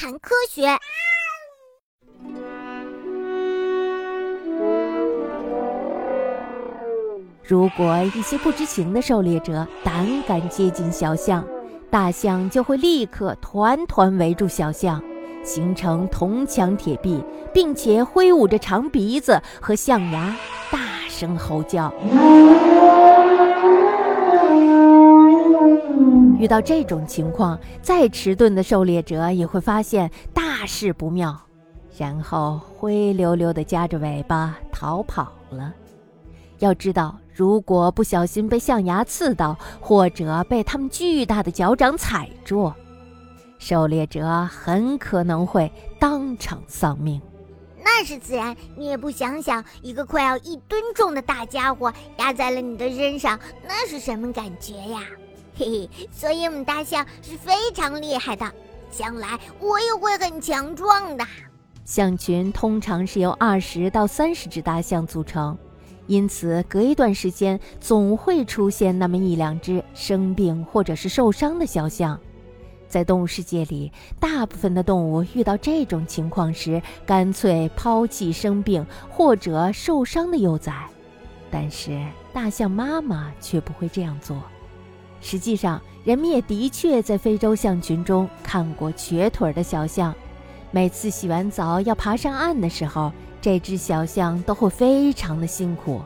谈科学。如果一些不知情的狩猎者胆敢接近小象，大象就会立刻团团围住小象，形成铜墙铁壁，并且挥舞着长鼻子和象牙，大声吼叫。遇到这种情况，再迟钝的狩猎者也会发现大事不妙，然后灰溜溜地夹着尾巴逃跑了。要知道，如果不小心被象牙刺到，或者被它们巨大的脚掌踩住，狩猎者很可能会当场丧命。那是自然，你也不想想，一个快要一吨重的大家伙压在了你的身上，那是什么感觉呀？嘿嘿，所以我们大象是非常厉害的，将来我也会很强壮的。象群通常是由二十到三十只大象组成。因此，隔一段时间总会出现那么一两只生病或者是受伤的小象。在动物世界里，大部分的动物遇到这种情况时，干脆抛弃生病或者受伤的幼崽。但是，大象妈妈却不会这样做。实际上，人们也的确在非洲象群中看过瘸腿的小象。每次洗完澡要爬上岸的时候，这只小象都会非常的辛苦，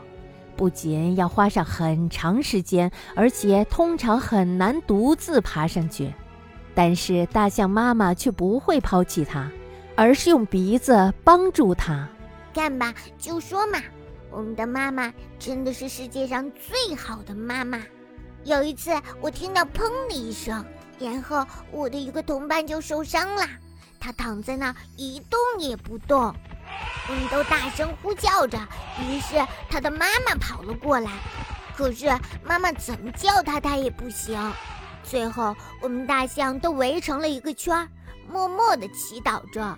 不仅要花上很长时间，而且通常很难独自爬上去。但是大象妈妈却不会抛弃它，而是用鼻子帮助它。干吧，就说嘛，我们的妈妈真的是世界上最好的妈妈。有一次，我听到“砰”的一声，然后我的一个同伴就受伤了，他躺在那儿一动也不动。我们都大声呼叫着，于是他的妈妈跑了过来。可是妈妈怎么叫他，他也不行。最后，我们大象都围成了一个圈，默默地祈祷着。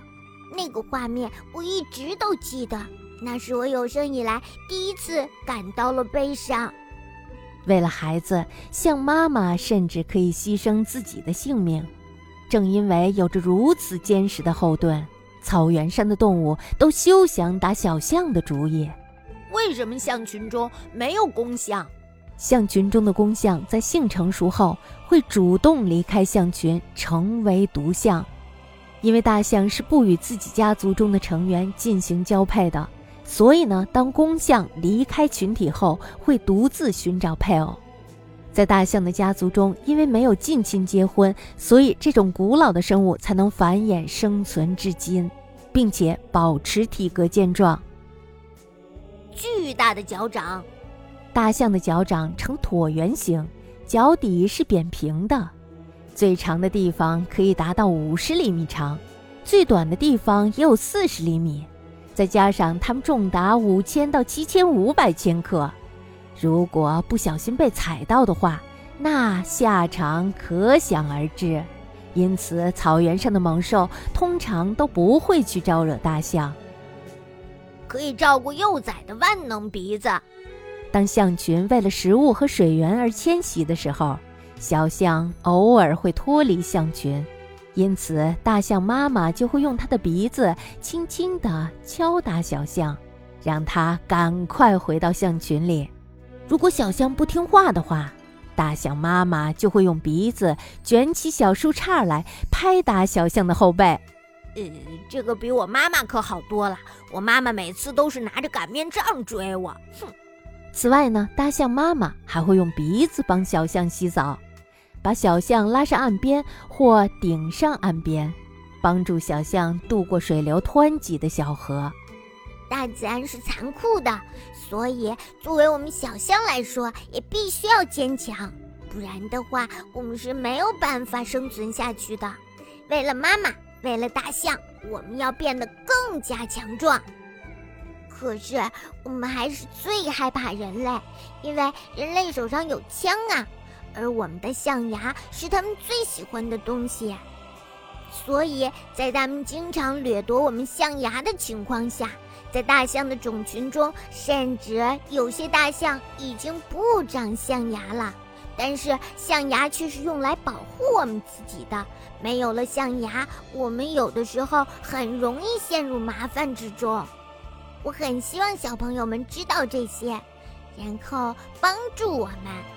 那个画面我一直都记得，那是我有生以来第一次感到了悲伤。为了孩子，象妈妈甚至可以牺牲自己的性命。正因为有着如此坚实的后盾。草原上的动物都休想打小象的主意。为什么象群中没有公象？象群中的公象在性成熟后会主动离开象群，成为独象。因为大象是不与自己家族中的成员进行交配的，所以呢，当公象离开群体后，会独自寻找配偶。在大象的家族中，因为没有近亲结婚，所以这种古老的生物才能繁衍生存至今，并且保持体格健壮。巨大的脚掌，大象的脚掌呈椭圆形，脚底是扁平的，最长的地方可以达到五十厘米长，最短的地方也有四十厘米。再加上它们重达五千到七千五百千克。如果不小心被踩到的话，那下场可想而知。因此，草原上的猛兽通常都不会去招惹大象。可以照顾幼崽的万能鼻子。当象群为了食物和水源而迁徙的时候，小象偶尔会脱离象群，因此大象妈妈就会用它的鼻子轻轻地敲打小象，让它赶快回到象群里。如果小象不听话的话，大象妈妈就会用鼻子卷起小树杈来拍打小象的后背。呃，这个比我妈妈可好多了。我妈妈每次都是拿着擀面杖追我。哼。此外呢，大象妈妈还会用鼻子帮小象洗澡，把小象拉上岸边或顶上岸边，帮助小象渡过水流湍急的小河。大自然是残酷的，所以作为我们小象来说，也必须要坚强，不然的话，我们是没有办法生存下去的。为了妈妈，为了大象，我们要变得更加强壮。可是我们还是最害怕人类，因为人类手上有枪啊，而我们的象牙是他们最喜欢的东西，所以在他们经常掠夺我们象牙的情况下。在大象的种群中，甚至有些大象已经不长象牙了，但是象牙却是用来保护我们自己的。没有了象牙，我们有的时候很容易陷入麻烦之中。我很希望小朋友们知道这些，然后帮助我们。